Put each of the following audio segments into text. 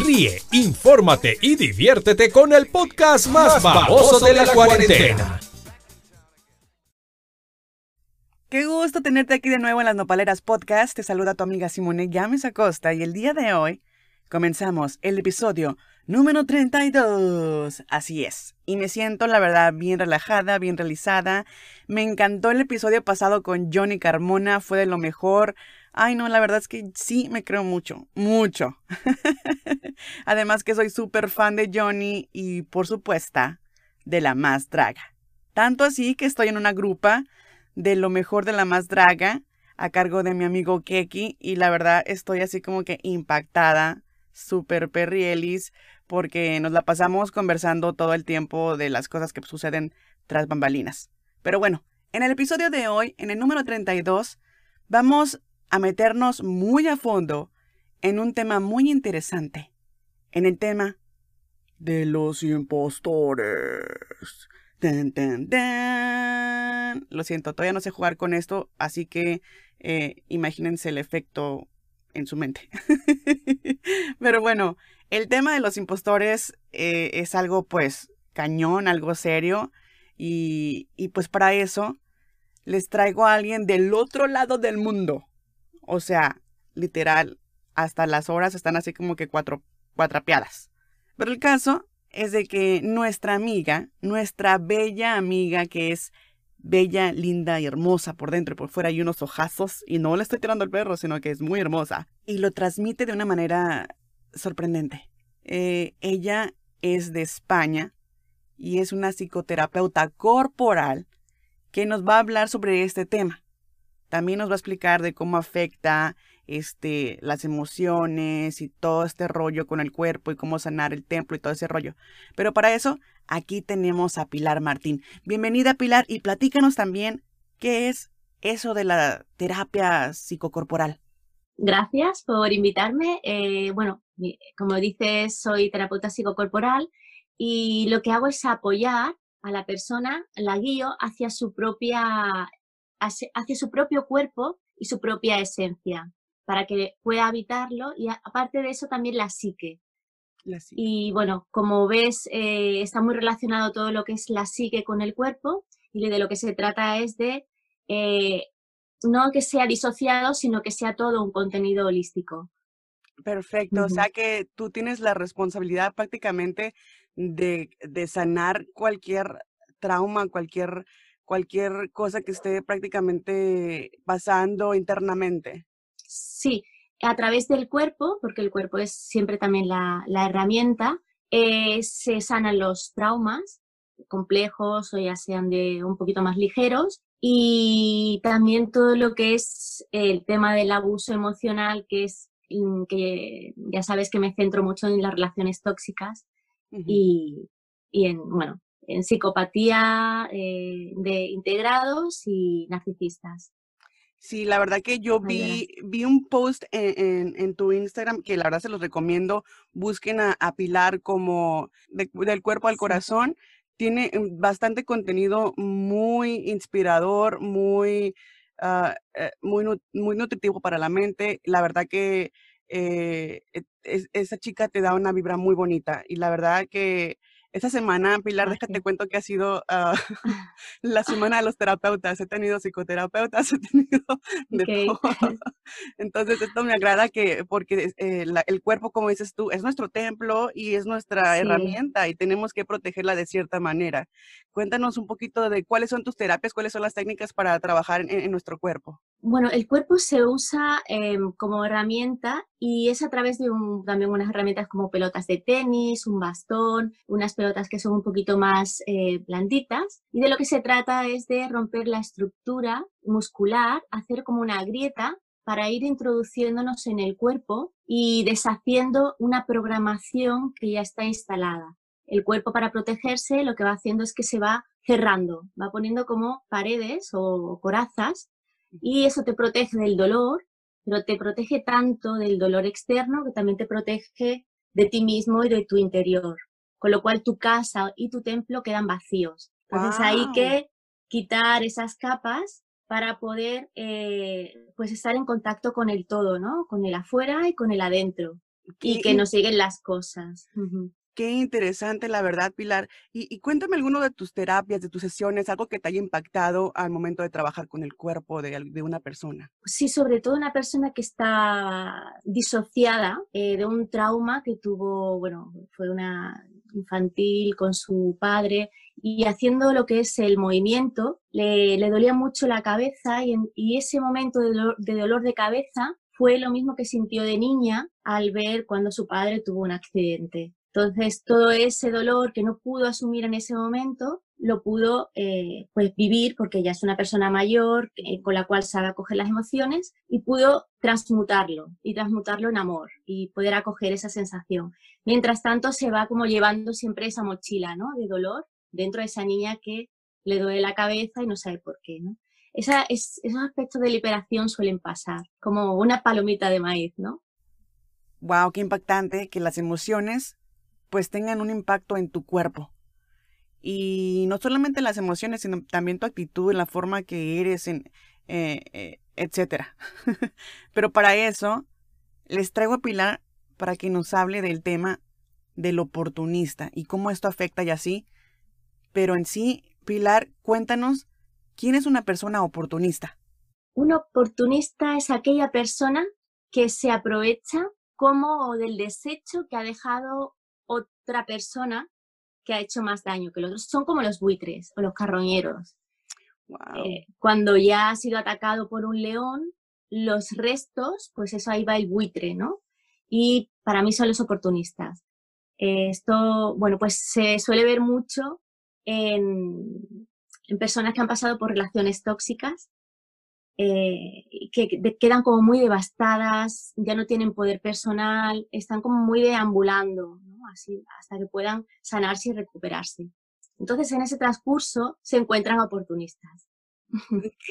Ríe, infórmate y diviértete con el podcast más, famoso de la, cuarentena. Qué gusto tenerte aquí de nuevo en las Nopaleras Podcast. Te saluda tu amiga Simone Llames Acosta y el día de hoy comenzamos el episodio número 32. Así es. Y me siento, la verdad, bien relajada, bien realizada. Me encantó el episodio pasado con Johnny Carmona, fue de lo mejor. Ay, no, la verdad es que sí me creo mucho, mucho. Además que soy súper fan de Johnny y, por supuesto, de la más draga. Tanto así que estoy en una grupa de lo mejor de la más draga a cargo de mi amigo Keki y la verdad estoy así como que impactada, súper perrielis, porque nos la pasamos conversando todo el tiempo de las cosas que suceden tras bambalinas. Pero bueno, en el episodio de hoy, en el número 32, vamos a meternos muy a fondo en un tema muy interesante, en el tema de los impostores. Lo siento, todavía no sé jugar con esto, así que eh, imagínense el efecto en su mente. Pero bueno, el tema de los impostores eh, es algo pues cañón, algo serio, y, y pues para eso les traigo a alguien del otro lado del mundo o sea, literal, hasta las horas están así como que cuatro, cuatrapeadas. Pero el caso es de que nuestra amiga, nuestra bella amiga que es bella, linda y hermosa por dentro y por fuera hay unos ojazos y no le estoy tirando al perro, sino que es muy hermosa y lo transmite de una manera sorprendente. Eh, ella es de España y es una psicoterapeuta corporal que nos va a hablar sobre este tema. También nos va a explicar de cómo afecta este, las emociones y todo este rollo con el cuerpo y cómo sanar el templo y todo ese rollo. Pero para eso, aquí tenemos a Pilar Martín. Bienvenida Pilar y platícanos también qué es eso de la terapia psicocorporal. Gracias por invitarme. Eh, bueno, como dices, soy terapeuta psicocorporal y lo que hago es apoyar a la persona, la guío hacia su propia hacia su propio cuerpo y su propia esencia, para que pueda habitarlo y aparte de eso también la psique. Y bueno, como ves, eh, está muy relacionado todo lo que es la psique con el cuerpo y de lo que se trata es de eh, no que sea disociado, sino que sea todo un contenido holístico. Perfecto, o sea que tú tienes la responsabilidad prácticamente de, de sanar cualquier trauma, cualquier cualquier cosa que esté prácticamente pasando internamente. Sí, a través del cuerpo, porque el cuerpo es siempre también la, herramienta, eh, se sanan los traumas complejos o ya sean de un poquito más ligeros y también todo lo que es el tema del abuso emocional, que es mm, que ya sabes que me centro mucho en las relaciones tóxicas y, y en, bueno, en psicopatía eh, de integrados y narcisistas. Sí, la verdad que yo vi, vi un post en, tu Instagram que la verdad se los recomiendo. Busquen a, Pilar como del cuerpo al corazón. Tiene mm, bastante contenido muy inspirador, muy, ah, eh, muy, muy nutritivo para la mente. La verdad que eh, e, esa chica te da una vibra muy bonita y la verdad que esta semana, Pilar, déjate cuento que ha sido ah, la semana de los terapeutas. He tenido psicoterapeutas, he tenido de todo. Entonces, esto me agrada que, porque eh, el cuerpo, como dices tú, es nuestro templo y es nuestra herramienta y tenemos que protegerla de cierta manera. Cuéntanos un poquito de cuáles son tus terapias, cuáles son las técnicas para trabajar en, nuestro cuerpo. Bueno, el cuerpo se usa em, como herramienta y es a través de también unas herramientas como pelotas de tenis, un bastón, unas pelotas que son un poquito más eh, blanditas. Y de lo que se trata es de romper la estructura muscular, hacer como una grieta para ir introduciéndonos en el cuerpo y deshaciendo una programación que ya está instalada. El cuerpo para protegerse lo que va haciendo es que se va cerrando, va poniendo como paredes o corazas y eso te protege del dolor, pero te protege tanto del dolor externo que también te protege de ti mismo y de tu interior con lo cual tu casa y tu templo quedan vacíos. Entonces hay que quitar esas capas para poder eh, pues estar en contacto con el todo, ¿no? Con el afuera y con el adentro. y que nos lleguen las cosas. Qué interesante, la verdad, Pilar. Y, cuéntame alguno de tus terapias, de tus sesiones, algo que te haya impactado al momento de trabajar con el cuerpo de, una persona. Sí, sobre todo una persona que está disociada eh, de un trauma que tuvo, bueno, fue una infantil con su padre y haciendo lo que es el movimiento, le, dolía mucho la cabeza y, y ese momento de de dolor de cabeza fue lo mismo que sintió de niña al ver cuando su padre tuvo un accidente. Entonces, todo ese dolor que no pudo asumir en ese momento, lo pudo eh, pues vivir porque ya es una persona mayor con la cual sabe acoger las emociones y pudo transmutarlo y transmutarlo en amor y poder acoger esa sensación. Mientras tanto, se va como llevando siempre esa mochila ¿no? de dolor dentro de esa niña que le duele la cabeza y no sabe por qué. ¿no? Esa, es, esos aspectos de liberación suelen pasar, como una palomita de maíz, ¿no? Wow, qué impactante que las emociones pues tengan un impacto en tu cuerpo. Y no solamente las emociones, sino también tu actitud, la forma que eres, en, eh, eh, etcétera. Pero para eso, les traigo a Pilar para que nos hable del tema del oportunista y cómo esto afecta y así. Pero en sí, Pilar, cuéntanos, ¿quién es una persona oportunista? Un oportunista es aquella persona que se aprovecha como del desecho que ha dejado otra persona que ha hecho más daño que los otros. Son como los buitres o los carroñeros. Eh, cuando ya ha sido atacado por un león, los restos, pues eso ahí va el buitre, ¿no? Y para mí son los oportunistas. esto, bueno, pues se suele ver mucho en, en personas que han pasado por relaciones tóxicas eh, que quedan como muy devastadas, ya no tienen poder personal, están como muy deambulando, Así, hasta que puedan sanarse y recuperarse. Entonces, en ese transcurso se encuentran oportunistas.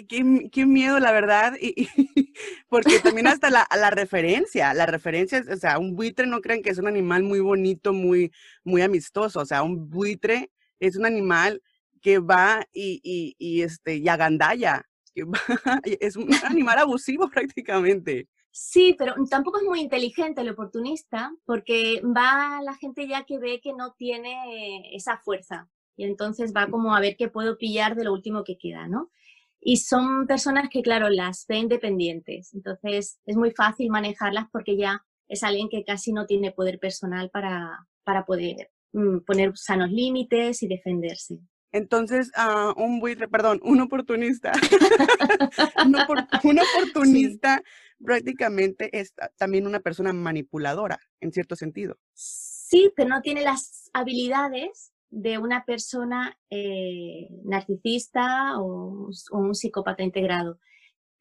Qué, miedo, la verdad, y, porque también hasta la, la, referencia, la referencia, o sea, un buitre no crean que es un animal muy bonito, muy, muy amistoso, o sea, un buitre es un animal que va y, y, y este, y agandalla, es un animal abusivo prácticamente. Sí, pero tampoco es muy inteligente el oportunista porque va la gente ya que ve que no tiene esa fuerza y entonces va como a ver qué puedo pillar de lo último que queda, ¿no? Y son personas que, claro, las ven dependientes, entonces es muy fácil manejarlas porque ya es alguien que casi no tiene poder personal para, para poder mm, poner sanos límites y defenderse. Entonces, uh, un buitre, perdón, un oportunista, un, oportunista prácticamente es también una persona manipuladora, en cierto sentido. Sí, pero no tiene las habilidades de una persona eh, narcisista o, un psicópata integrado.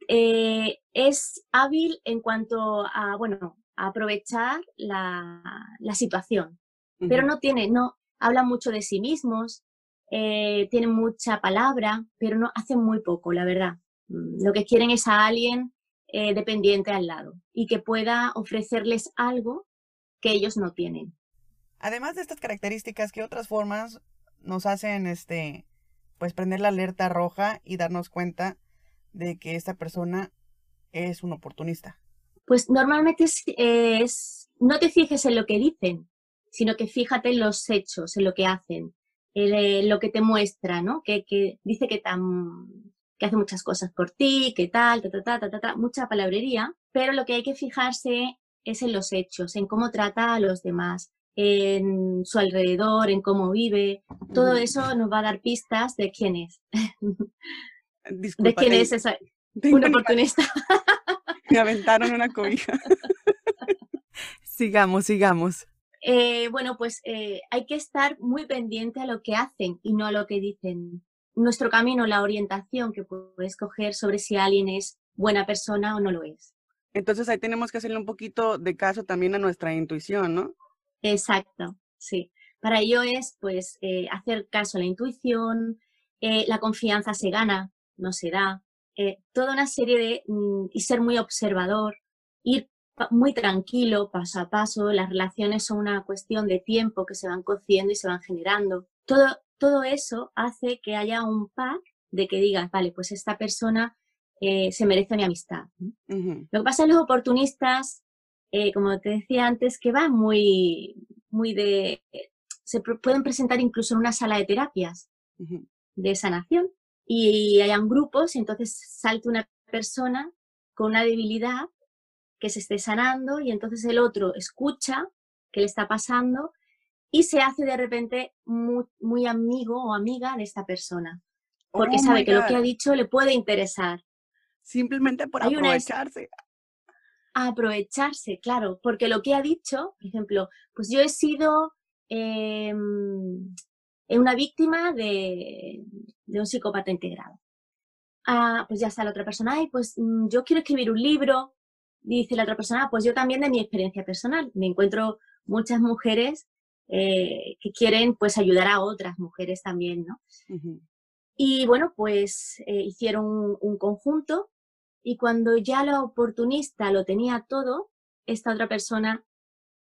Eh, es hábil en cuanto a, bueno, a aprovechar la, la situación, pero no tiene, no, habla mucho de sí mismos, eh, tienen mucha palabra, pero no hacen muy poco, la verdad. Mm, lo que quieren es a alguien eh, dependiente al lado y que pueda ofrecerles algo que ellos no tienen. Además de estas características, ¿qué otras formas nos hacen este pues prender la alerta roja y darnos cuenta de que esta persona es un oportunista? Pues normalmente es no te fijes en lo que dicen, sino que fíjate en los hechos, en lo que hacen. Eh, lo que te muestra, ¿no? Que, dice que, tan, que hace muchas cosas por ti, que tal, ta, ta, ta, ta, ta, mucha palabrería, pero lo que hay que fijarse es en los hechos, en cómo trata a los demás, en su alrededor, en cómo vive. Todo eso nos va a dar pistas de quién es. de quién es esa, un oportunista. Me aventaron una cobija. sigamos, sigamos. Eh, bueno, pues eh, hay que estar muy pendiente a lo que hacen y no a lo que dicen. Nuestro camino, la orientación que puedes coger sobre si alguien es buena persona o no lo es. Entonces ahí tenemos que hacerle un poquito de caso también a nuestra intuición, ¿no? Exacto, sí. Para ello es pues eh, hacer caso a la intuición, la confianza se gana, no se da, toda una serie de, mm, y ser muy observador, ir muy tranquilo, paso a paso, las relaciones son una cuestión de tiempo que se van cociendo y se van generando. Todo, todo eso hace que haya un pack de que digas, vale, pues esta persona eh, se merece mi amistad. Lo que pasa es los oportunistas eh, como te decía antes, que va muy, muy de... Se pueden presentar incluso en una sala de terapias de sanación y hayan grupos y entonces salte una persona con una debilidad que se esté sanando y entonces el otro escucha qué le está pasando y se hace de repente muy, amigo o amiga de esta persona, porque oh sabe que lo que ha dicho le puede interesar. Simplemente por aprovecharse. aprovecharse, claro, porque lo que ha dicho, por ejemplo, pues yo he sido em, una víctima de, de un psicópata integrado. Ah, pues ya está la otra persona, y pues mm, yo quiero escribir un libro, dice la otra persona, ah, pues yo también de mi experiencia personal. Me encuentro muchas mujeres eh, que quieren pues ayudar a otras mujeres también, ¿no? Y bueno, pues eh, hicieron un, conjunto y cuando ya la oportunista lo tenía todo, esta otra persona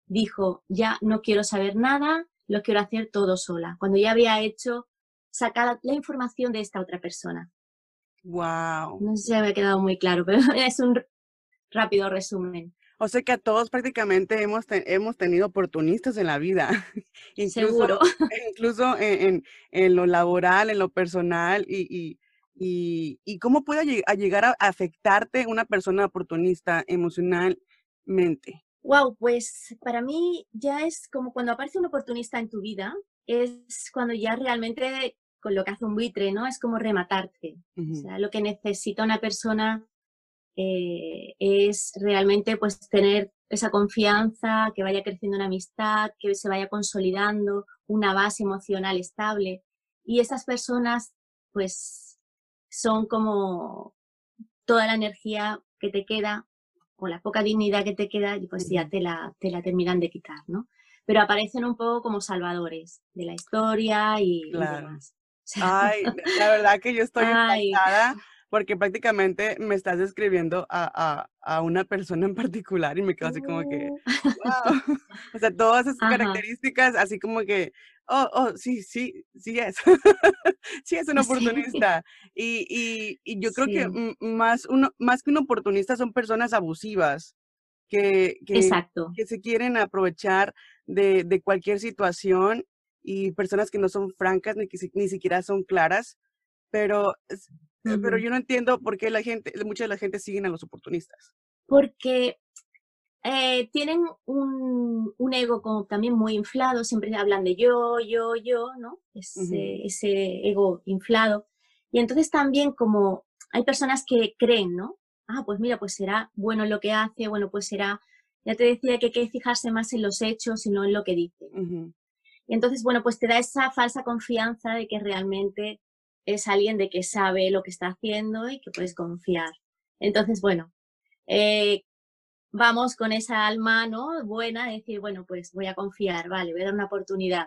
dijo, ya no quiero saber nada, lo quiero hacer todo sola. Cuando ya había hecho, sacada la información de esta otra persona. Wow. No sé si me ha quedado muy claro, pero es un rápido resumen. O sea que a todos prácticamente hemos, hemos tenido oportunistas en la vida. incluso, Seguro. Incluso en, en, lo laboral, en lo personal y, y, y, cómo puede llegar a afectarte una persona oportunista emocionalmente. Wow, pues para mí ya es como cuando aparece un oportunista en tu vida, es cuando ya realmente con lo que hace un buitre, ¿no? Es como rematarte. O sea, lo que necesita una persona eh, es realmente pues tener esa confianza, que vaya creciendo una amistad, que se vaya consolidando una base emocional estable. Y esas personas pues son como toda la energía que te queda o la poca dignidad que te queda, pues ya te la, te la terminan de quitar, ¿no? Pero aparecen un poco como salvadores de la historia y, demás. Ay, la verdad que yo estoy impactada porque prácticamente me estás describiendo a, una persona en particular y me quedo así como que, wow. o sea, todas esas características, así como que, oh, oh, sí, sí, sí es. sí es un oportunista. Y, yo creo que más, uno, más que un oportunista son personas abusivas. Que, que, que se quieren aprovechar de, de, cualquier situación y personas que no son francas ni que ni siquiera son claras, pero pero yo no entiendo por qué la gente, mucha de la gente siguen a los oportunistas. Porque eh, tienen un, un, ego como también muy inflado, siempre hablan de yo, yo, yo, ¿no? Ese, ese ego inflado. Y entonces también como hay personas que creen, ¿no? Ah, pues mira, pues será bueno lo que hace, bueno, pues será, ya te decía que hay que fijarse más en los hechos y no en lo que dice. Y entonces, bueno, pues te da esa falsa confianza de que realmente es alguien de que sabe lo que está haciendo y que puedes confiar. Entonces, bueno, eh, vamos con esa alma ¿no? buena, de decir, bueno, pues voy a confiar, vale, voy a dar una oportunidad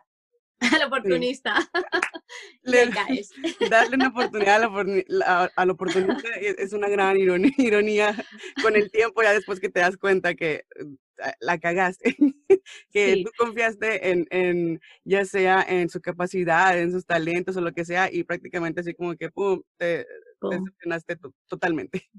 al oportunista. Le, caes. Darle una oportunidad al, oportunista es una gran ironía, ironía, con el tiempo, ya después que te das cuenta que la cagaste, que tú confiaste en, en, ya sea en su capacidad, en sus talentos o lo que sea, y prácticamente así como que, pum, te, decepcionaste totalmente.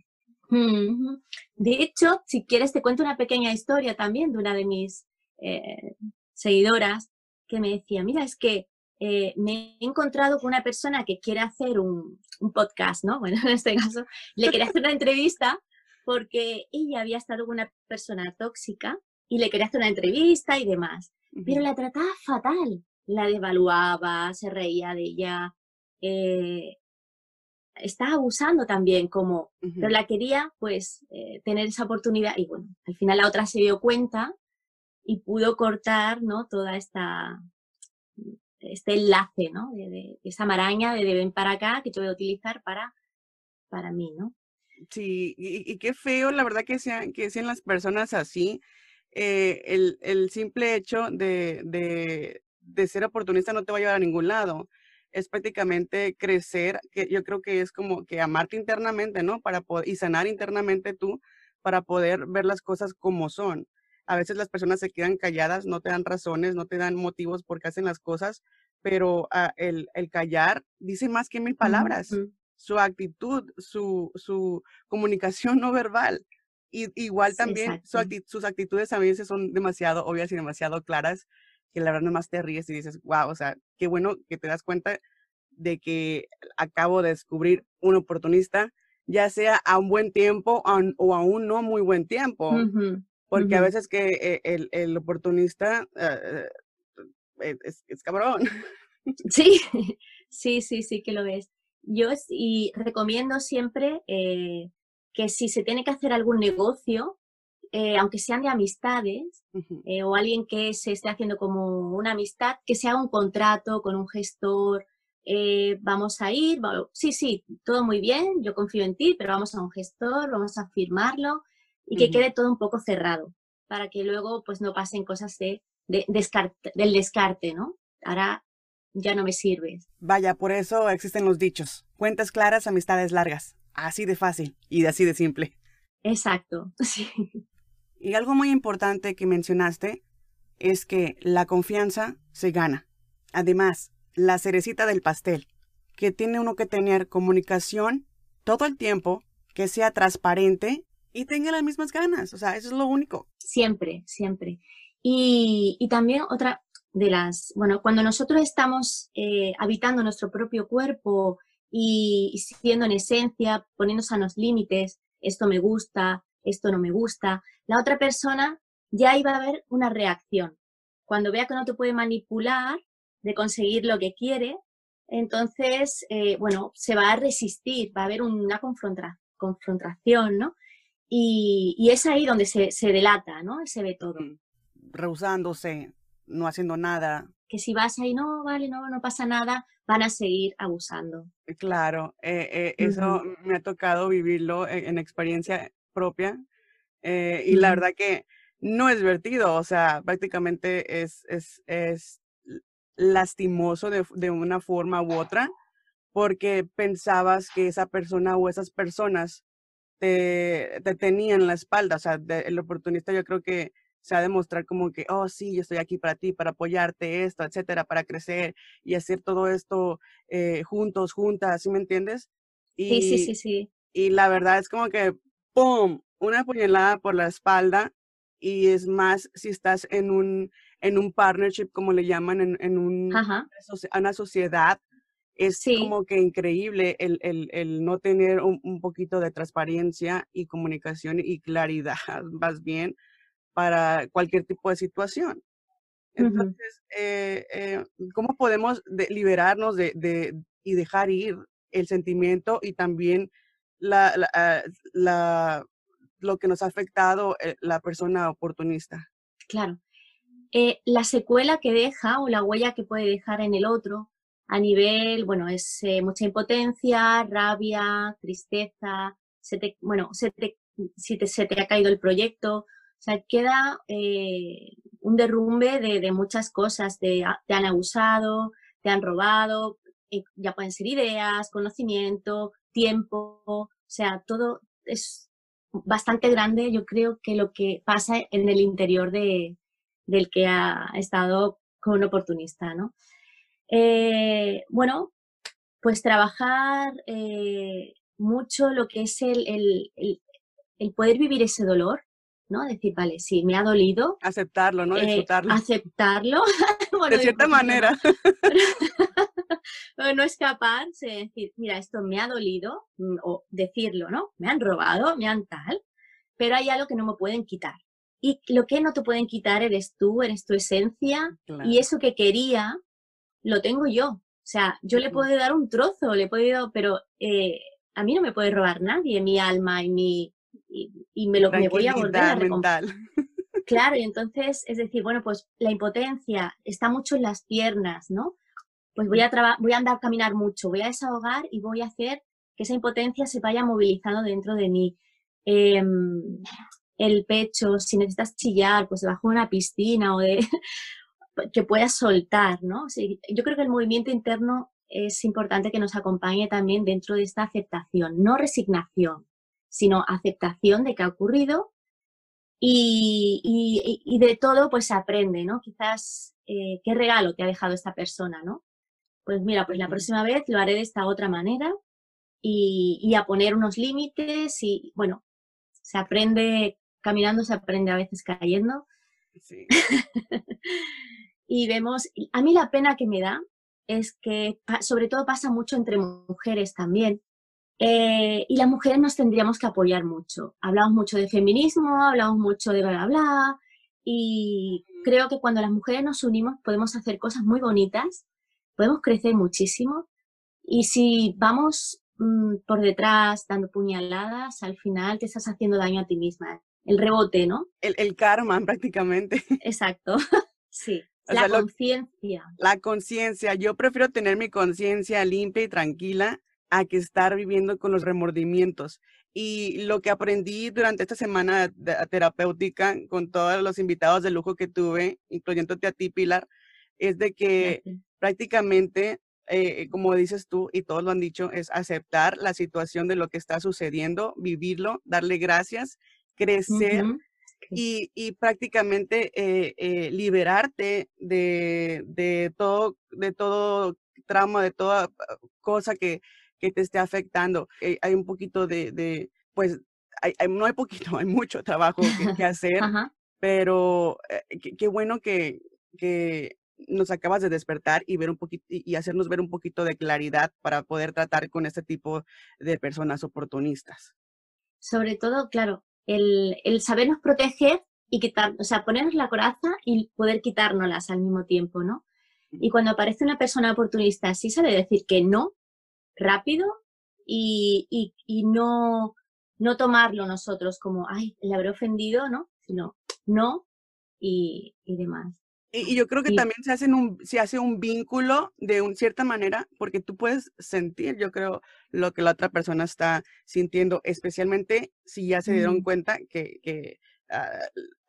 De hecho, si quieres te cuento una pequeña historia también de una de mis eh, seguidoras que me decía, mira, es que eh, me he encontrado con una persona que quiere hacer un, un, podcast, ¿no? Bueno, en este caso, le quería hacer una entrevista porque ella había estado con una persona tóxica y le quería hacer una entrevista y demás, pero la trataba fatal, la devaluaba, se reía de ella, eh, estaba abusando también como, pero la quería pues eh, tener esa oportunidad y bueno, al final la otra se dio cuenta y pudo cortar, ¿no? Toda esta, este enlace, ¿no? De, esa maraña de, de ven para acá que yo voy a utilizar para, para mí, ¿no? Sí, y, qué feo, la verdad, que sean, que sean las personas así. Eh, el, el, simple hecho de, de, de, ser oportunista no te va a llevar a ningún lado. Es prácticamente crecer, que yo creo que es como que amarte internamente, ¿no? Para poder, y sanar internamente tú para poder ver las cosas como son. A veces las personas se quedan calladas, no te dan razones, no te dan motivos por qué hacen las cosas, pero ah, el, el, callar dice más que mil palabras su actitud, su, su comunicación no verbal. Y, igual también sus actitudes a veces son demasiado obvias y demasiado claras, que la verdad nomás te ríes y dices, wow, o sea, qué bueno que te das cuenta de que acabo de descubrir un oportunista, ya sea a un buen tiempo o a un no muy buen tiempo. Porque a veces que eh, el, el oportunista eh, eh, es, es, cabrón. Sí, sí, sí, sí que lo es. Yo y recomiendo siempre que si se tiene que hacer algún negocio, eh, aunque sean de amistades, eh, o alguien que se esté haciendo como una amistad, que se haga un contrato con un gestor, eh, vamos a ir, sí, sí, todo muy bien, yo confío en ti, pero vamos a un gestor, vamos a firmarlo y que quede todo un poco cerrado, para que luego pues no pasen cosas de, de del descarte, ¿no? Ahora ya no me sirves. Vaya, por eso existen los dichos. Cuentas claras, amistades largas. Así de fácil y de así de simple. Exacto, sí. Y algo muy importante que mencionaste es que la confianza se gana. Además, la cerecita del pastel, que tiene uno que tener comunicación todo el tiempo, que sea transparente y tenga las mismas ganas. O sea, eso es lo único. Siempre, siempre. Y, y también otra de las, bueno, cuando nosotros estamos eh, habitando nuestro propio cuerpo, y, siendo en esencia, poniéndose a los límites, esto me gusta, esto no me gusta, la otra persona ya iba a haber una reacción. Cuando vea que no te puede manipular de conseguir lo que quiere, entonces, eh, bueno, se va a resistir, va a haber una confrontación, ¿no? Y, es ahí donde se, se, delata, ¿no? Se ve todo. Mm. Rehusándose, no haciendo nada. Que si vas ahí, no, vale, no, no pasa nada, van a seguir abusando. Eh, claro, eh, eh, eso me ha tocado vivirlo en, experiencia propia y la verdad que no es divertido, o sea, prácticamente es, es, es lastimoso de, de, una forma u otra porque pensabas que esa persona o esas personas te, te tenían la espalda, o sea, el oportunista yo creo que se ha de mostrar como que, oh, sí, yo estoy aquí para ti, para apoyarte, esto, etcétera, para crecer y hacer todo esto eh, juntos, juntas, ¿sí me entiendes? Y, sí, sí, sí, sí. Y la verdad es como que, ¡pum!, una puñalada por la espalda y es más si estás en un, en un partnership, como le llaman, en, en un, una sociedad, es como que increíble el, el, el no tener un, un, poquito de transparencia y comunicación y claridad, más bien, para cualquier tipo de situación. Entonces, eh, eh, ¿cómo podemos liberarnos de, y dejar ir el sentimiento y también la, ah, la, lo que nos ha afectado eh, la persona oportunista? Claro. la secuela que deja o la huella que puede dejar en el otro a nivel, bueno, es mucha impotencia, rabia, tristeza, se te, bueno, se te, si te, se te ha caído el proyecto, o sea, queda eh, un derrumbe de, muchas cosas, de, ah, te han abusado, te han robado, eh, ya pueden ser ideas, conocimiento, tiempo, o sea, todo es bastante grande, yo creo que lo que pasa en el interior de, del que ha estado con un oportunista, ¿no? Eh, bueno, pues trabajar mucho lo que es el, el poder vivir ese dolor, ¿no? Decir, vale, sí, me ha dolido. Aceptarlo, ¿no? Eh, Disfrutarlo. aceptarlo. de cierta manera. no escaparse, decir, mira, esto me ha dolido, mm, o decirlo, ¿no? Me han robado, me han tal, pero hay algo que no me pueden quitar. Y lo que no te pueden quitar eres tú, eres tu esencia, y eso que quería, lo tengo yo. O sea, yo le puedo dar un trozo, le puedo, pero eh, a mí no me puede robar nadie mi alma y mi, y, me lo me voy a volver a mental. Claro, y entonces, es decir, bueno, pues la impotencia está mucho en las piernas, ¿no? Pues voy a, voy a andar, caminar mucho, voy a desahogar y voy a hacer que esa impotencia se vaya movilizando dentro de mí. Em, el pecho, si necesitas chillar, pues debajo de una piscina o de que puedas soltar, ¿no? yo creo que el movimiento interno es importante que nos acompañe también dentro de esta aceptación, no resignación, sino aceptación de que ha ocurrido y, de todo pues se aprende, ¿no? Quizás eh, qué regalo te ha dejado esta persona, ¿no? Pues mira, pues la próxima vez lo haré de esta otra manera y, a poner unos límites y, bueno, Se aprende caminando, se aprende a veces cayendo. Sí. y vemos, a mí la pena que me da es que sobre todo pasa mucho entre mujeres también. Eh, y las mujeres nos tendríamos que apoyar mucho. Hablamos mucho de feminismo, hablamos mucho de bla, bla, bla. Y creo que cuando las mujeres nos unimos podemos hacer cosas muy bonitas, podemos crecer muchísimo. Y si vamos mm, por detrás dando puñaladas, al final te estás haciendo daño a ti misma. El rebote, ¿no? El, el karma, prácticamente. Exacto. sí la conciencia. La conciencia. Yo prefiero tener mi conciencia limpia y tranquila a que estar viviendo con los remordimientos. Y lo que aprendí durante esta semana terapéutica con todos los invitados de lujo que tuve, incluyéndote a ti, Pilar, es de que prácticamente, eh, como dices tú y todos lo han dicho, es aceptar la situación de lo que está sucediendo, vivirlo, darle gracias, crecer y, prácticamente eh, eh, liberarte de, todo, de todo trauma, de toda cosa que, te esté afectando. Eh, hay un poquito de, pues, hay, no hay poquito, hay mucho trabajo que, hacer, pero qué bueno que, que nos acabas de despertar y ver un poquito y hacernos ver un poquito de claridad para poder tratar con este tipo de personas oportunistas. Sobre todo, claro, el, el sabernos proteger y quitar, o sea, ponernos la coraza y poder quitárnoslas al mismo tiempo, ¿no? Y cuando aparece una persona oportunista, sí sabe decir que no, rápido, y, y, y no, no tomarlo nosotros como, ay, le habré ofendido, ¿no? Sino, no, y, y demás. Y, yo creo que también se, hacen un, se hace un vínculo de un, cierta manera, porque tú puedes sentir, yo creo, lo que la otra persona está sintiendo, especialmente si ya se dieron cuenta que, que ah,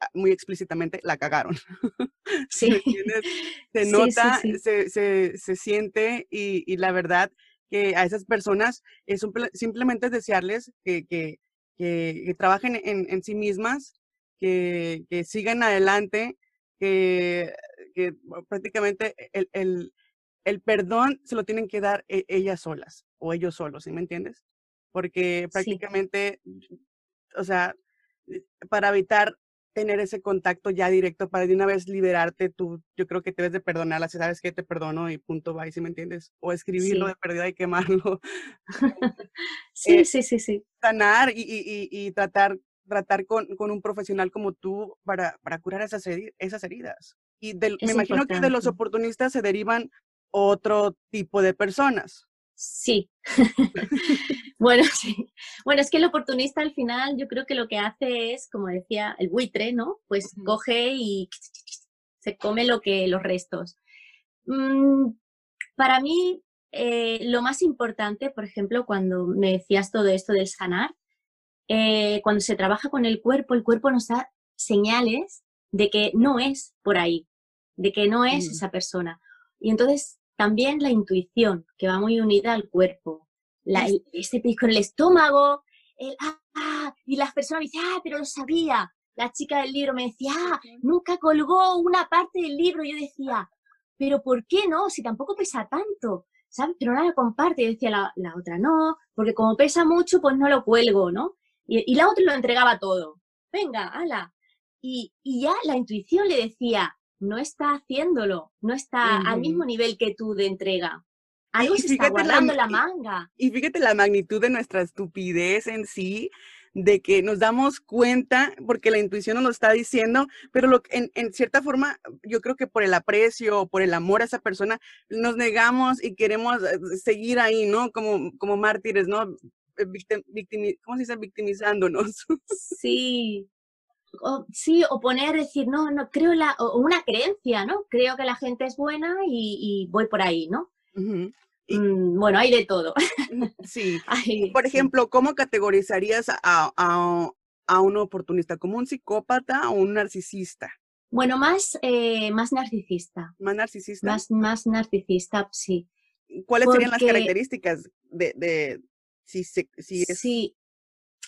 ah, muy explícitamente la cagaron. Sí. se nota, Se, se, se, siente y, y, la verdad que a esas personas es simplemente desearles que, que, que, trabajen en, en, sí mismas, que, que sigan adelante que, que prácticamente el, el, el, perdón se lo tienen que dar e, ellas solas o ellos solos, ¿sí me entiendes? Porque prácticamente, o sea, eh, para evitar tener ese contacto ya directo, para de una vez liberarte, tú, yo creo que te debes de perdonarla, si sabes que te perdono y punto, va, ¿sí me entiendes? O escribirlo de pérdida y quemarlo. sí, eh, sí, sí, sí. Sanar y, y, y tratar tratar con, con, un profesional como tú para, para curar esas, esas heridas. Y me imagino que de los oportunistas se derivan otro tipo de personas. Sí. bueno, sí. Bueno, es que el oportunista al final yo creo que lo que hace es, como decía, el buitre, ¿no? Pues coge y se come lo que los restos. Mm, para mí, eh, lo más importante, por ejemplo, cuando me decías todo esto del sanar, eh, cuando se trabaja con el cuerpo, el cuerpo nos da señales de que no es por ahí, de que no es mm. esa persona. Y entonces también la intuición, que va muy unida al cuerpo, la, este en el estómago, el ah, ah, y las personas me dicen, ah, pero lo sabía. La chica del libro me decía, ah, nunca colgó una parte del libro. Yo decía, pero ¿por qué no? Si tampoco pesa tanto, ¿sabes? Pero no la comparte. Y decía la, la otra, no, porque como pesa mucho, pues no lo cuelgo, ¿no? Y, la otra lo entregaba todo. Venga, ala. Y, y, ya la intuición le decía, no está haciéndolo, no está al mismo nivel que tú de entrega. Algo se está guardando la, la manga. Y, fíjate la magnitud de nuestra estupidez en sí, de que nos damos cuenta, porque la intuición nos lo está diciendo, pero lo, en, en, cierta forma, yo creo que por el aprecio o por el amor a esa persona, nos negamos y queremos eh, seguir ahí, ¿no? Como, como mártires, ¿no? Eh, victim, ¿cómo se dice? Victimizándonos. Sí. O, sí, o poner, decir, no, no, creo la, o una creencia, ¿no? Creo que la gente es buena y, voy por ahí, ¿no? Mm, bueno, hay de todo. Sí. por ejemplo, ¿cómo categorizarías a, a, a, un oportunista? ¿Como un psicópata o un narcisista? Bueno, más, eh, más narcisista. ¿Más narcisista? Más, más narcisista, sí. ¿Cuáles serían las características de, de, si, Sí,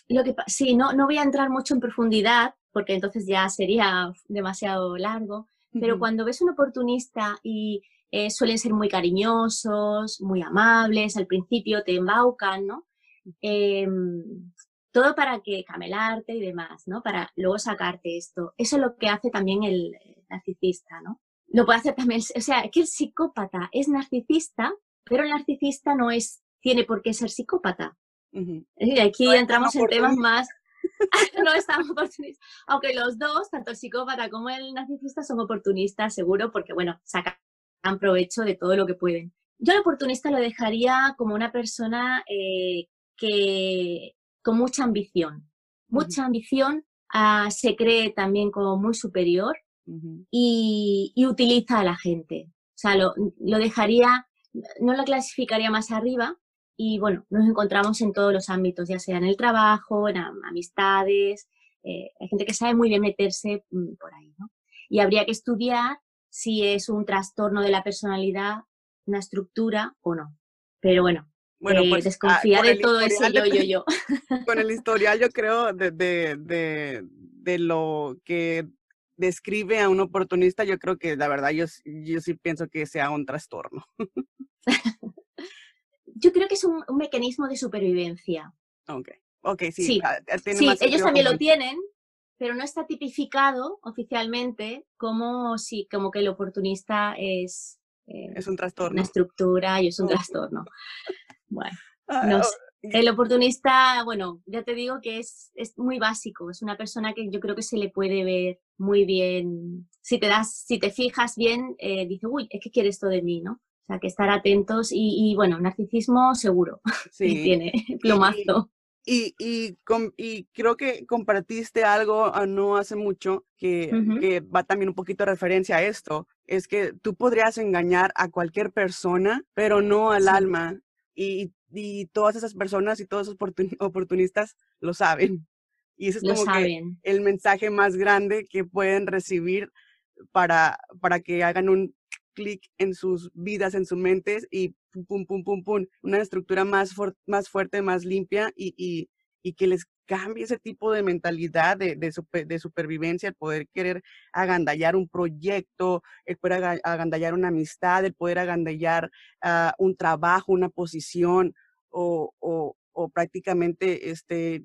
lo que, sí no, no voy a entrar mucho en profundidad porque entonces ya sería demasiado largo, pero cuando ves un oportunista y eh, suelen ser muy cariñosos, muy amables, al principio te embaucan, ¿no? Em, todo para que camelarte y demás, ¿no? Para luego sacarte esto. Eso es lo que hace también el narcisista, ¿no? Lo puede hacer también, o sea, que el psicópata es narcisista, pero el narcisista no es, tiene por qué ser psicópata. Y aquí entramos en temas más, no estamos oportunistas. Aunque los dos, tanto el psicópata como el narcisista, son oportunistas, seguro, porque, bueno, sacan provecho de todo lo que pueden. Yo al oportunista lo dejaría como una persona eh, que con mucha ambición, mucha ambición, ah, se cree también como muy superior y, utiliza a la gente. O sea, lo, dejaría, no lo clasificaría más arriba y bueno, nos encontramos en todos los ámbitos, ya sea en el trabajo, en amistades, eh, hay gente que sabe muy bien meterse mm, por ahí, ¿no? Y habría que estudiar si es un trastorno de la personalidad, una estructura o no. Pero bueno, bueno, eh, pues, ah, desconfía de todo ese yo, yo, yo. Con el historial, yo creo, de, de, de, de, lo que describe a un oportunista, yo creo que la verdad yo, yo sí pienso que sea un trastorno. yo creo que es un, mecanismo de supervivencia. Ok, ok, sí. Sí, ah, sí ellos también lo tienen, pero no está tipificado oficialmente como, si, como que el oportunista es... Eh, es un trastorno. Una estructura y es un trastorno. Bueno, ah, no oh, El oportunista, bueno, ya te digo que es, es muy básico, es una persona que yo creo que se le puede ver muy bien. Si te das, si te fijas bien, eh, dice, uy, es que quiere esto de mí, ¿no? O sea, que estar atentos y, bueno, narcisismo seguro. Sí. tiene plomazo. Y, y, y, creo que compartiste algo ah, no hace mucho que, que, va también un poquito a referencia a esto, es que tú podrías engañar a cualquier persona, pero no al alma. Y, y, todas esas personas y todos esos oportunistas lo saben. Y ese es como que el mensaje más grande que pueden recibir para, para que hagan un clic en sus vidas, en sus mentes y pum, pum, pum, pum, pum, una estructura más, más fuerte, más limpia y, y, y, que les cambie ese tipo de mentalidad de, de, de, supervivencia, el poder querer agandallar un proyecto, el poder agandallar una amistad, el poder agandallar uh, un trabajo, una posición o, o, prácticamente este,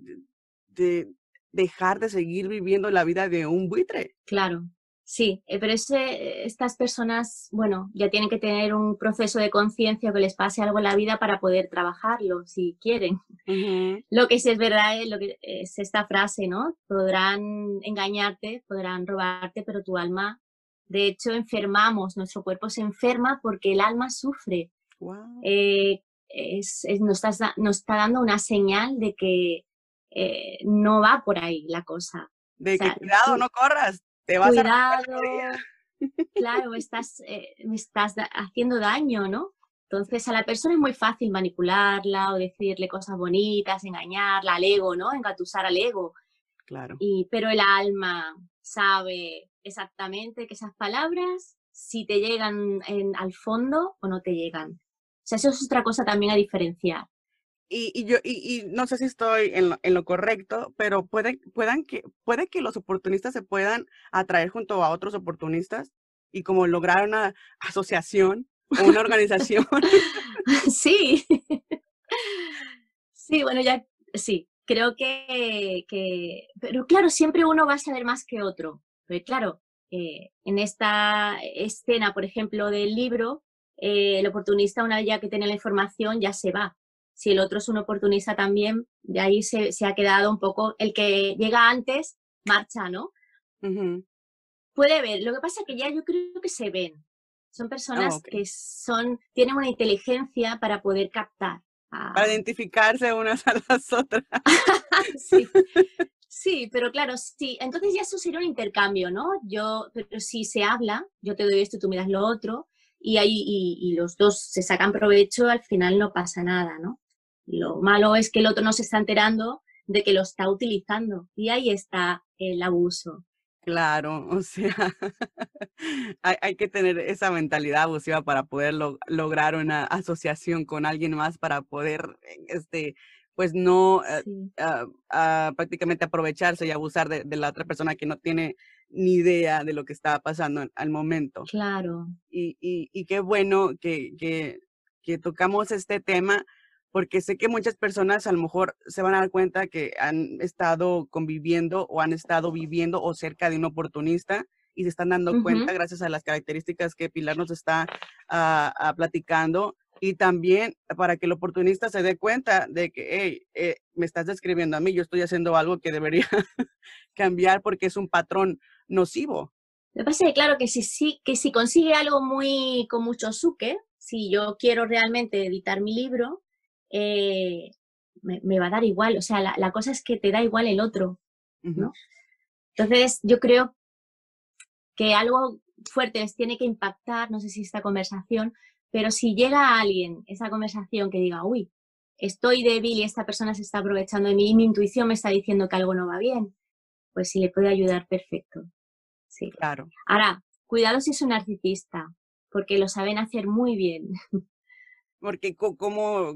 de, dejar de seguir viviendo la vida de un buitre. Claro, sí, eh, pero ese, estas personas, bueno, ya tienen que tener un proceso de conciencia que les pase algo en la vida para poder trabajarlo, si quieren. Lo que sí es verdad es, lo que, es esta frase, ¿no? Podrán engañarte, podrán robarte, pero tu alma, de hecho, enfermamos, nuestro cuerpo se enferma porque el alma sufre. Eh, es, nos, nos está dando una señal de que eh, no va por ahí la cosa. De que cuidado, no corras, te vas a Claro, estás, eh, me estás haciendo daño, ¿no? Entonces a la persona es muy fácil manipularla o decirle cosas bonitas, engañarla al ego, ¿no? Engatusar al ego. Claro. Y, pero el alma sabe exactamente que esas palabras, si te llegan en, al fondo o no te llegan. O sea, eso es otra cosa también a diferenciar. Y, yo y, no sé si estoy en lo, en lo correcto, pero puede, puedan que, puede que los oportunistas se puedan atraer junto a otros oportunistas y como lograr una asociación o una organización. sí. sí, bueno, ya sí, creo que, que, pero claro, siempre uno va a saber más que otro. Pero claro, eh, en esta escena, por ejemplo, del libro, eh, el oportunista, una vez ya que tiene la información, ya se va si el otro es un oportunista también, de ahí se, ha quedado un poco, el que llega antes, marcha, ¿no? Puede ver, lo que pasa es que ya yo creo que se ven. Son personas ah, que son, tienen una inteligencia para poder captar. Para identificarse unas a las otras. sí. sí, pero claro, sí. Entonces ya eso sería un intercambio, ¿no? Yo, pero si se habla, yo te doy esto, tú me das lo otro, y, ahí, y los dos se sacan provecho, al final no pasa nada, ¿no? Lo malo es que el otro no se está enterando de que lo está utilizando y ahí está el abuso. Claro, o sea, hay, que tener esa mentalidad abusiva para poder lograr una asociación con alguien más, para poder, este, pues no eh, prácticamente aprovecharse y abusar de, la otra persona que no tiene ni idea de lo que está pasando al momento. Claro. Y, y, y qué bueno que, que, que tocamos este tema porque sé que muchas personas a lo mejor se van a dar cuenta que han estado conviviendo o han estado viviendo o cerca de un oportunista y se están dando cuenta gracias a las características que Pilar nos está ah, ah, platicando y también para que el oportunista se dé cuenta de que, hey, eh, me estás describiendo a mí, yo estoy haciendo algo que debería cambiar porque es un patrón nocivo. Me parece claro que si, sí, que si consigue algo muy con mucho suque, si yo quiero realmente editar mi libro, eh, me, va a dar igual. O sea, la, cosa es que te da igual el otro, ¿no? Entonces, yo creo que algo fuerte les tiene que impactar, no sé si esta conversación, pero si llega a alguien esa conversación que diga, uy, estoy débil y esta persona se está aprovechando de mí y mi intuición me está diciendo que algo no va bien, pues si le puede ayudar, perfecto. Sí. Claro. Ahora, cuidado si es un narcisista, porque lo saben hacer muy bien. Porque, ¿cómo?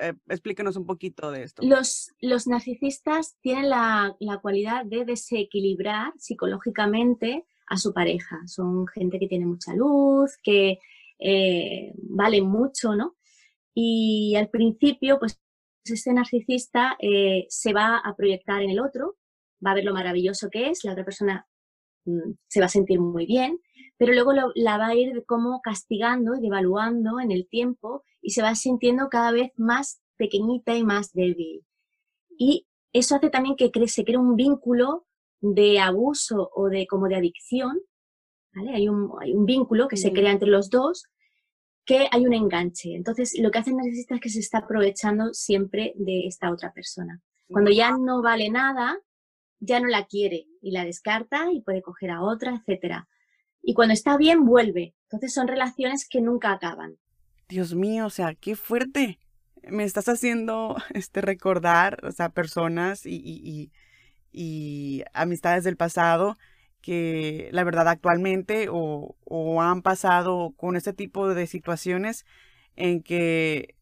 Eh, explíquenos un poquito de esto. Los, los narcisistas tienen la, la, cualidad de desequilibrar psicológicamente a su pareja. Son gente que tiene mucha luz, que eh, vale mucho, ¿no? Y al principio, pues este narcisista eh, se va a proyectar en el otro, va a ver lo maravilloso que es, la otra persona se va a sentir muy bien, pero luego la va a ir como castigando y devaluando en el tiempo y se va sintiendo cada vez más pequeñita y más débil. Y eso hace también que se cree un vínculo de abuso o de como de adicción hay un, hay un vínculo que se crea entre los dos, que hay un enganche. Entonces, lo que hace el narcisista es que se está aprovechando siempre de esta otra persona. Cuando ya no vale nada, ya no la quiere y la descarta y puede coger a otra, etcétera. Y cuando está bien, vuelve. Entonces son relaciones que nunca acaban. Dios mío, o sea, qué fuerte. Me estás haciendo este recordar, o sea, personas y, y, y amistades del pasado que la verdad actualmente o, han pasado con este tipo de situaciones en que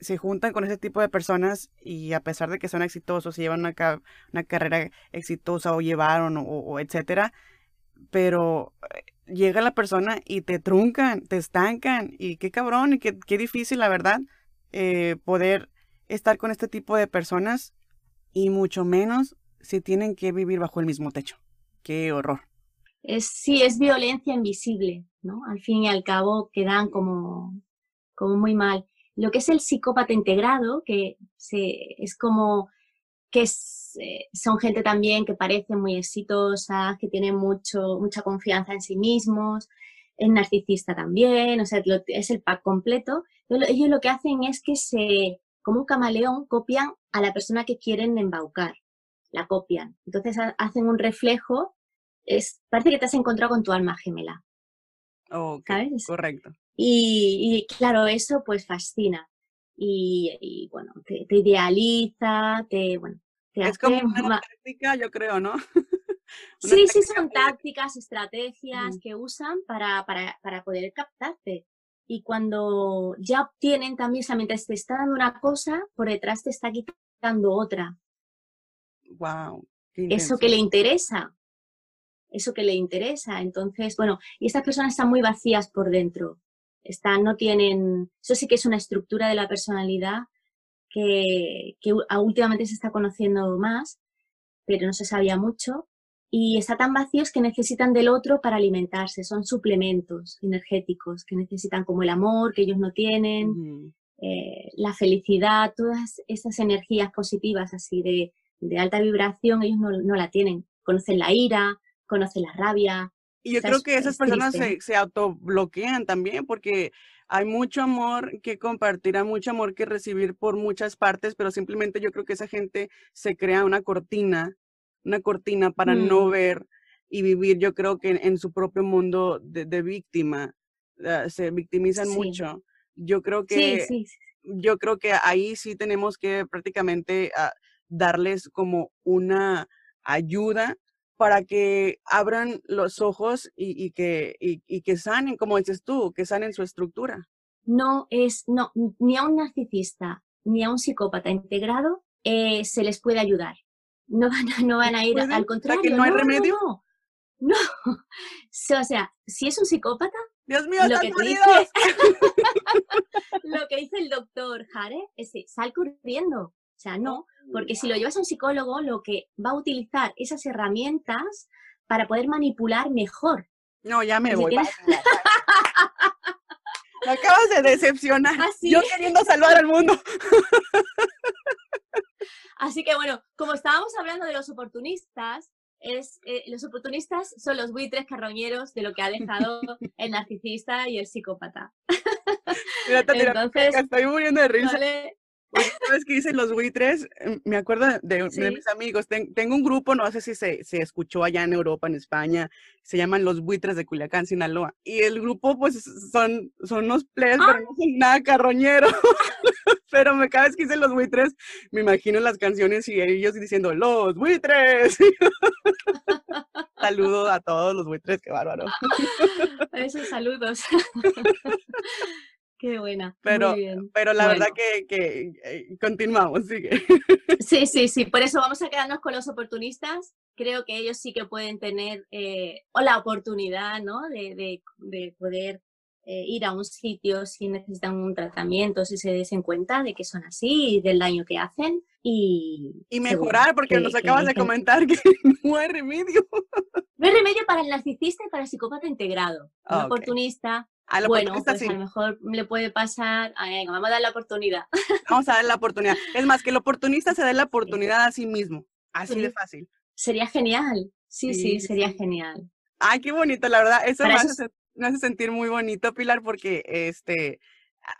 se juntan con ese tipo de personas y a pesar de que son exitosos, y llevan una, una carrera exitosa o llevaron o, etcétera, pero eh, llega la persona y te truncan, te estancan y qué cabrón y qué, qué difícil la verdad eh, poder estar con este tipo de personas y mucho menos si tienen que vivir bajo el mismo techo. Qué horror es, sí, es violencia invisible, ¿no? Al fin y al cabo quedan como, como muy mal. Lo que es el psicópata integrado, que se, es como que eh, son gente también que parece muy exitosa, que tienen mucho, mucha confianza en sí mismos, es narcisista también, o sea, es el pack completo. Ellos lo que hacen es que se, como un camaleón, copian a la persona que quieren embaucar, la copian. Entonces hacen un reflejo es, parece que te has encontrado con tu alma gemela. ¿Sabes? Correcto. Y, claro, eso pues fascina. Y, bueno, te, idealiza, te, bueno, te es como una táctica, yo creo, ¿no? sí, sí, son tácticas, estrategias que usan para, para, para poder captarte. Y cuando ya obtienen también, o mientras te está dando una cosa, por detrás te está quitando otra. Wow. Eso que le interesa eso que le interesa. Entonces, bueno, y estas personas están muy vacías por dentro. Están, no tienen, eso sí que es una estructura de la personalidad que, que últimamente se está conociendo más, pero no se sabía mucho. Y está tan vacíos que necesitan del otro para alimentarse. Son suplementos energéticos que necesitan como el amor que ellos no tienen, eh, la felicidad, todas esas energías positivas así de, de alta vibración, ellos no, no la tienen. Conocen la ira, conoce la rabia. Y yo creo que esas personas se, se autobloquean también porque hay mucho amor que compartir, hay mucho amor que recibir por muchas partes, pero simplemente yo creo que esa gente se crea una cortina, una cortina para no mm. ver y vivir, yo creo que en, su propio mundo de, víctima, ah, se victimizan mucho. Yo creo que, yo creo que ahí sí tenemos que prácticamente ah, darles como una ayuda para que abran los ojos y, que, y, que sanen, como dices tú, que sanen su estructura. No es, no, ni a un narcisista ni a un psicópata integrado eh, se les puede ayudar. No van a, no van a ir al contrario. que no hay remedio? No, no. O sea, si es un psicópata, Dios mío, lo que, dice, lo que dice el doctor Jare es sal corriendo. O sea, no, porque si lo llevas a un psicólogo, lo que va a utilizar esas herramientas para poder manipular mejor. No, ya me voy. tienes-. Me acabas de decepcionar. ¿Ah, sí? Yo queriendo salvar al mundo. Así que bueno, como estábamos hablando de los oportunistas, es, eh, los oportunistas son los buitres carroñeros de lo que ha dejado el narcisista y el psicópata. Mira, Entonces, estoy muriendo de risa. ¿Sabes qué dicen los buitres? Em, Me acuerdo de, mis amigos. Ten- tengo un grupo, no sé si se, se escuchó allá en Europa, en España. Se llaman los buitres de Culiacán, Sinaloa. Y el grupo, pues, son, son unos Ah. pero no son nada carroñeros. pero me cada vez que dicen los buitres, me imagino las canciones y ellos diciendo, ¡Los buitres! Saludo a todos los buitres, qué bárbaro. Esos saludos. Qué buena. Pero- Muy bien. Pero la verdad que, que eh, continuamos, sigue. Sí, sí, sí. Por eso vamos a quedarnos con los oportunistas. Creo que ellos sí que pueden tener eh, o la oportunidad, ¿no? De, de- de poder eh, ir a un sitio si necesitan un tratamiento, si se desen cuenta de que son así y del daño que hacen. Y, mejorar, porque que- nos acabas de comentar que no hay remedio. No hay remedio para el narcisista y para el psicópata integrado. Un oportunista, A bueno, pues sí. a lo mejor le puede pasar, ay, vamos a dar la oportunidad. Vamos a dar la oportunidad. Es más, que el oportunista se dé la oportunidad a sí mismo. Así de fácil. Sería genial. Sí, sí, Sí, sería genial. Ay, qué bonito, la verdad. Eso me hace, me sentir muy bonito, Pilar, porque este,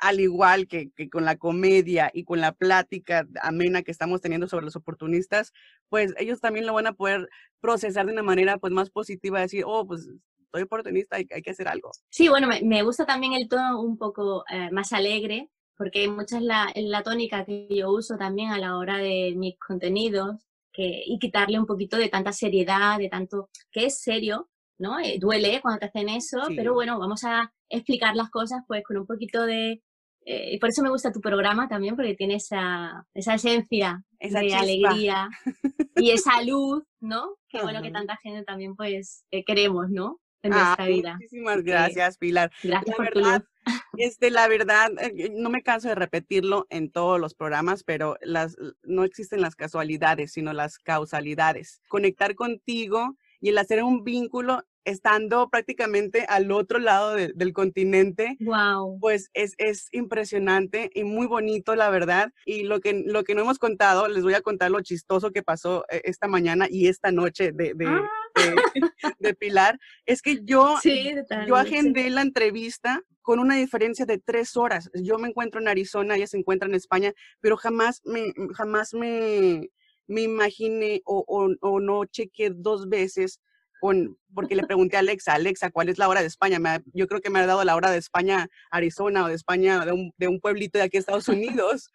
al igual que, que con la comedia y con la plática amena que estamos teniendo sobre los oportunistas, pues ellos también lo van a poder procesar de una manera pues más positiva, decir, oh, pues soy oportunista, hay, hay que hacer algo. Sí, bueno, me, me gusta también el tono un poco eh, más alegre, porque mucha es la, la tónica que yo uso también a la hora de mis contenidos, que, y quitarle un poquito de tanta seriedad, de tanto, que es serio, ¿no? Eh, duele cuando te hacen eso, Sí. pero bueno, vamos a explicar las cosas pues con un poquito de... eh, y por eso me gusta tu programa también, porque tiene esa, esa esencia Esa de chispa. alegría y esa luz, ¿no? Que bueno que tanta gente también pues eh, queremos, ¿no? En Ah, nuestra vida. Muchísimas gracias, Pilar. Gracias La verdad. Este, la verdad, eh, no me canso de repetirlo en todos los programas, pero las, no existen las casualidades, sino las causalidades. Conectar contigo y el hacer un vínculo estando prácticamente al otro lado de- del continente, Wow. pues es, es impresionante y muy bonito, la verdad. Y lo que, lo que no hemos contado, les voy a contar lo chistoso que pasó eh, esta mañana y esta noche de, de, Ah. De- de Pilar, es que yo Sí, yo agendé la entrevista con una diferencia de tres horas. Yo me encuentro en Arizona, ella se encuentra en España, pero jamás me, jamás me, me imaginé o, o- o no chequé dos veces con, porque le pregunté a Alexa, Alexa, ¿cuál es la hora de España? Me ha- yo creo que me ha dado la hora de España, Arizona, o de España, de un, de un pueblito de aquí Estados Unidos.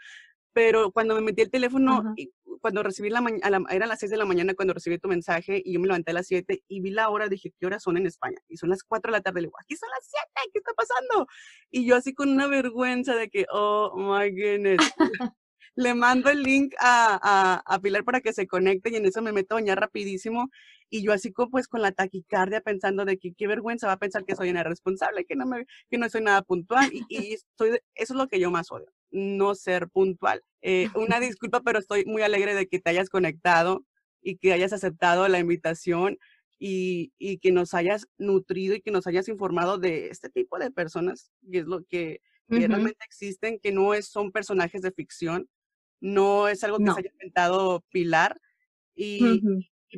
Pero cuando me metí el teléfono, y cuando recibí la mañana, eran las 6 de la mañana cuando recibí tu mensaje y yo me levanté a las 7 y vi la hora, dije, ¿qué horas son en España? Y son las 4 de la tarde, le digo, aquí son las 7, ¿qué está pasando? Y yo así con una vergüenza de que, oh my goodness. le mando el link a, a, a Pilar para que se conecte y en eso me meto a bañar rapidísimo y yo así como pues con la taquicardia pensando de que qué vergüenza va a pensar que soy una irresponsable, que no, me, que no soy nada puntual y, y de- eso es lo que yo más odio, no ser puntual. Eh, una disculpa, pero estoy muy alegre de que te hayas conectado y que hayas aceptado la invitación y, y que nos hayas nutrido y que nos hayas informado de este tipo de personas, que es lo que, realmente existen, que no es, son personajes de ficción, no es algo que No. se haya inventado Pilar. Y,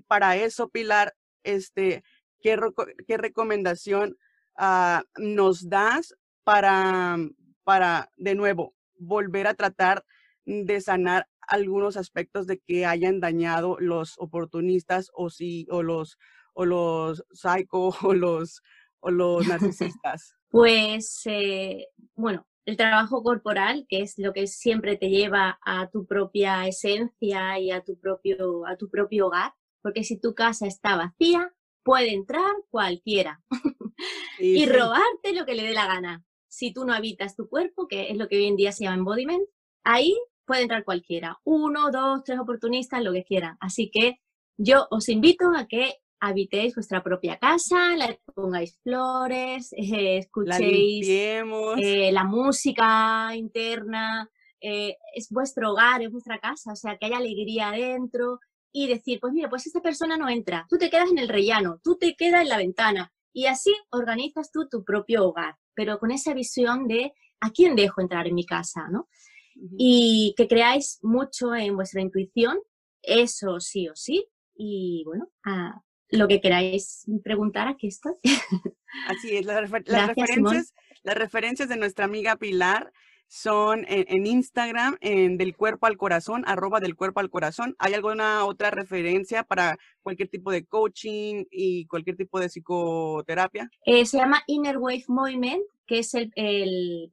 para eso, Pilar, este, ¿qué, reco- qué recomendación ah, nos das para, para, de nuevo, volver a tratar de sanar algunos aspectos de que hayan dañado los oportunistas o si, o los, o los psycho o los, o los narcisistas? Pues, eh, bueno, el trabajo corporal, que es lo que siempre te lleva a tu propia esencia y a tu propio, a tu propio hogar, porque si tu casa está vacía, puede entrar cualquiera Sí, y sí. robarte lo que le dé la gana. Si tú no habitas tu cuerpo, que es lo que hoy en día se llama embodiment, ahí puede entrar cualquiera. Uno, dos, tres oportunistas, lo que quieran. Así que yo os invito a que habitéis vuestra propia casa, la pongáis flores, eh, escuchéis eh, la, música interna, eh, es vuestro hogar, es vuestra casa, o sea, que haya alegría adentro y decir, pues mira, pues esta persona no entra, tú te quedas en el rellano, tú te quedas en la ventana y así organizas tú tu propio hogar, pero con esa visión de a quién dejo entrar en mi casa, ¿no? Y que creáis mucho en vuestra intuición, eso sí o sí, y bueno, a, lo que queráis preguntar, aquí estoy. Así es, las, referencias, las referencias de nuestra amiga Pilar son en, Instagram, en Del Cuerpo al Corazón, arroba Del Cuerpo al Corazón. ¿Hay alguna otra referencia para cualquier tipo de coaching y cualquier tipo de psicoterapia? Eh, se llama Inner Wave Movement, que es el,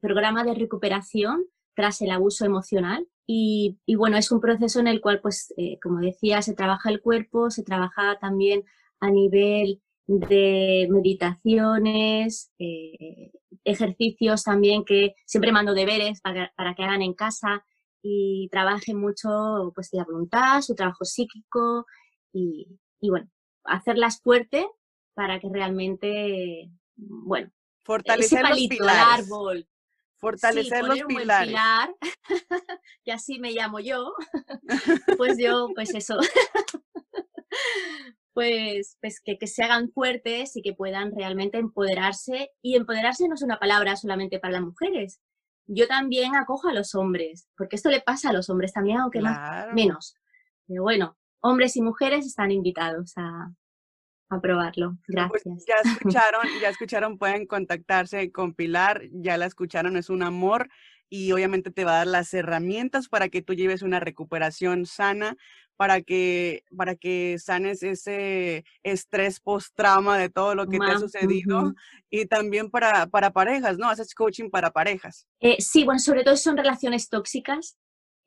programa de recuperación tras el abuso emocional. Y, bueno, es un proceso en el cual, pues, eh, como decía, se trabaja el cuerpo, se trabaja también a nivel de meditaciones, eh, ejercicios también que siempre mando deberes para, para, que hagan en casa y trabajen mucho pues la voluntad, su trabajo psíquico y, y bueno, hacerlas fuerte para que realmente, bueno, fortalecer los pilares. árbol. Fortalecer los pilares. Pilar, y así me llamo yo, pues yo, pues eso, pues, pues que, que, se hagan fuertes y que puedan realmente empoderarse. Y empoderarse no es una palabra solamente para las mujeres. Yo también acojo a los hombres, porque esto le pasa a los hombres también, aunque más, menos. Pero bueno, hombres y mujeres están invitados a, a probarlo. Pues Gracias. ya escucharon, ya escucharon, pueden contactarse con Pilar, ya la escucharon, es un amor y obviamente te va a dar las herramientas para que tú lleves una recuperación sana, para que, para que sanes ese estrés post-trauma de todo lo que te ha sucedido y también para, para parejas, ¿no? Haces coaching para parejas. Eh, sí, bueno, sobre todo son relaciones tóxicas.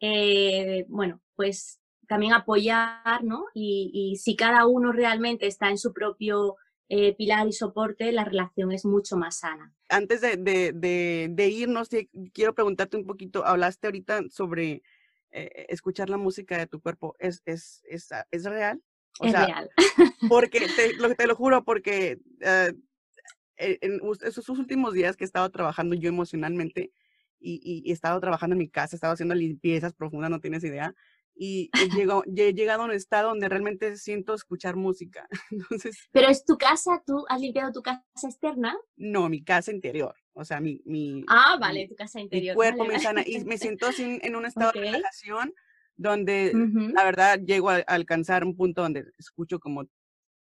Eh, bueno, pues también apoyar, ¿no? Y, y, si cada uno realmente está en su propio eh, pilar y soporte, la relación es mucho más sana. Antes de, de, de, de irnos, quiero preguntarte un poquito, hablaste ahorita sobre eh, escuchar la música de tu cuerpo es, es, es, ah, es real. es real. porque te lo, te lo juro, porque uh, en esos últimos días que he estado trabajando yo emocionalmente y, y, he estado trabajando en mi casa, he estado haciendo limpiezas profundas, no tienes idea. Y he llegado, he llegado a un estado donde realmente siento escuchar música. Entonces, ¿Pero es tu casa? ¿Tú has limpiado tu casa externa? No, mi casa interior. O sea, mi, mi, ah, vale, tu casa interior. Mi cuerpo me sana y me siento así en un estado de relajación donde la verdad llego a, alcanzar un punto donde escucho como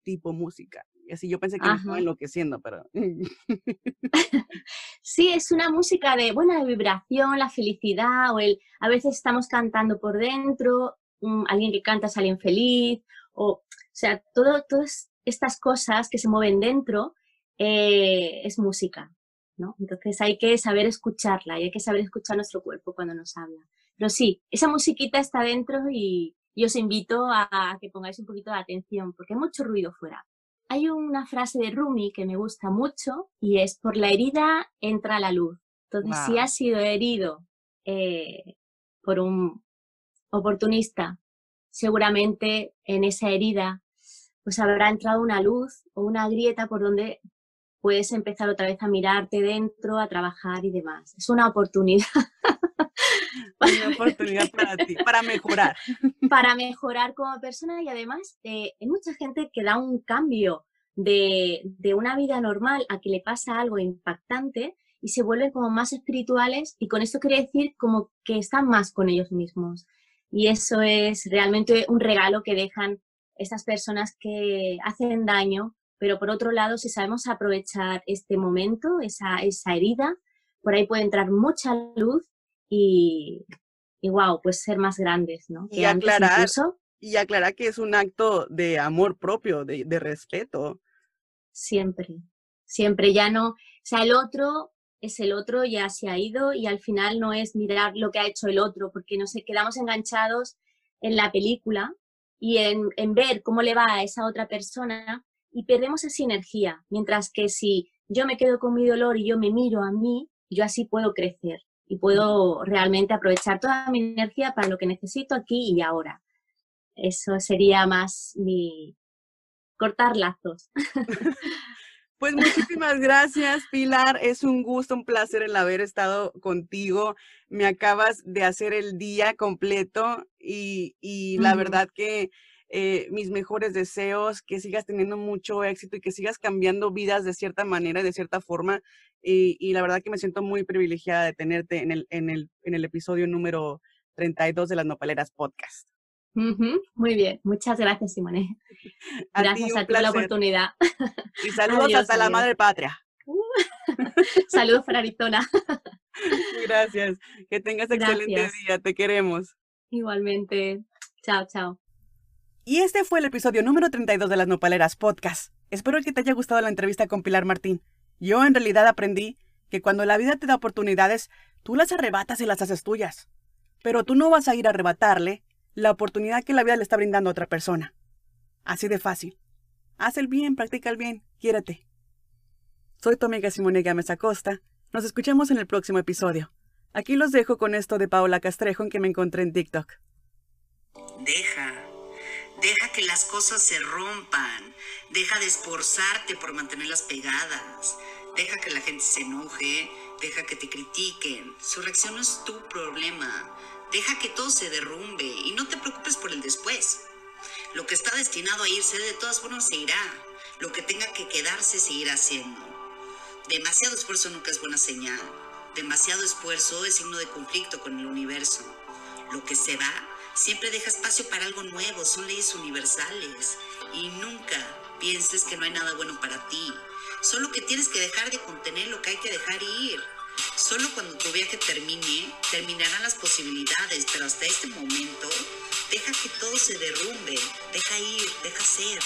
tipo música. Y así yo pensé que me estaba enloqueciendo, pero... sí, es una música de buena vibración, la felicidad, o el a veces estamos cantando por dentro, alguien que canta es alguien feliz, o, o sea, todo, todas estas cosas que se mueven dentro eh, es música. Entonces hay que saber escucharla y hay que saber escuchar nuestro cuerpo cuando nos habla. Pero sí, esa musiquita está dentro y, yo os invito a, que pongáis un poquito de atención porque hay mucho ruido fuera. Hay una frase de Rumi que me gusta mucho y es, por la herida entra la luz. Entonces, si has sido herido eh, por un oportunista, seguramente en esa herida pues habrá entrado una luz o una grieta por donde puedes empezar otra vez a mirarte dentro, a trabajar y demás. Es una oportunidad. Una oportunidad para ti, para mejorar. Para mejorar como persona y además eh, hay mucha gente que da un cambio de, de, una vida normal a que le pasa algo impactante y se vuelven como más espirituales y con esto quiere decir como que están más con ellos mismos. Y eso es realmente un regalo que dejan estas personas que hacen daño pero por otro lado, si sabemos aprovechar este momento, esa, esa herida, por ahí puede entrar mucha luz y, y wow, pues ser más grandes, ¿no? Y aclarar, y aclarar que es un acto de amor propio, de, de respeto. Siempre, siempre, ya no, o sea, el otro es el otro, ya se ha ido y al final no es mirar lo que ha hecho el otro, porque nos quedamos enganchados en la película y en, en ver cómo le va a esa otra persona y perdemos esa energía, mientras que si yo me quedo con mi dolor y yo me miro a mí, yo así puedo crecer y puedo realmente aprovechar toda mi energía para lo que necesito aquí y ahora. Eso sería más mi, cortar lazos. Pues muchísimas gracias, Pilar. Es un gusto, un placer el haber estado contigo. Me acabas de hacer el día completo y, la verdad que eh, mis mejores deseos, que sigas teniendo mucho éxito y que sigas cambiando vidas de cierta manera y de cierta forma. Y, la verdad que me siento muy privilegiada de tenerte en el, en el, en el episodio número 32 de las Nopaleras Podcast. Muy bien, muchas gracias, Simone. Gracias a, ti por la oportunidad. Y saludos hasta la madre patria. saludos para Arizona. gracias. Que tengas excelente día. Te queremos. Igualmente. Chao, chao. Y este fue el episodio número 32 de las Nopaleras Podcast. Espero que te haya gustado la entrevista con Pilar Martín. Yo en realidad aprendí que cuando la vida te da oportunidades, tú las arrebatas y las haces tuyas. Pero tú no vas a ir a arrebatarle la oportunidad que la vida le está brindando a otra persona. Así de fácil. Haz el bien, practica el bien, quiérete. Soy tu amiga Simone Gámez Acosta. Nos escuchamos en el próximo episodio. Aquí los dejo con esto de Paola Castrejo en que me encontré en TikTok. Deja, deja que las cosas se rompan. Deja de esforzarte por mantenerlas pegadas. Deja que la gente se enoje. Deja que te critiquen. Su reacción no es tu problema. Deja que todo se derrumbe y no te preocupes por el después. Lo que está destinado a irse de todas formas se irá. Lo que tenga que quedarse seguirá siendo. Demasiado esfuerzo nunca es buena señal. Demasiado esfuerzo es signo de conflicto con el universo. Lo que se va siempre deja espacio para algo nuevo, son leyes universales. Y nunca pienses que no hay nada bueno para ti. Solo que tienes que dejar de contener lo que hay que dejar ir. Solo cuando tu viaje termine, terminarán las posibilidades, pero hasta este momento, deja que todo se derrumbe, deja ir, deja ser.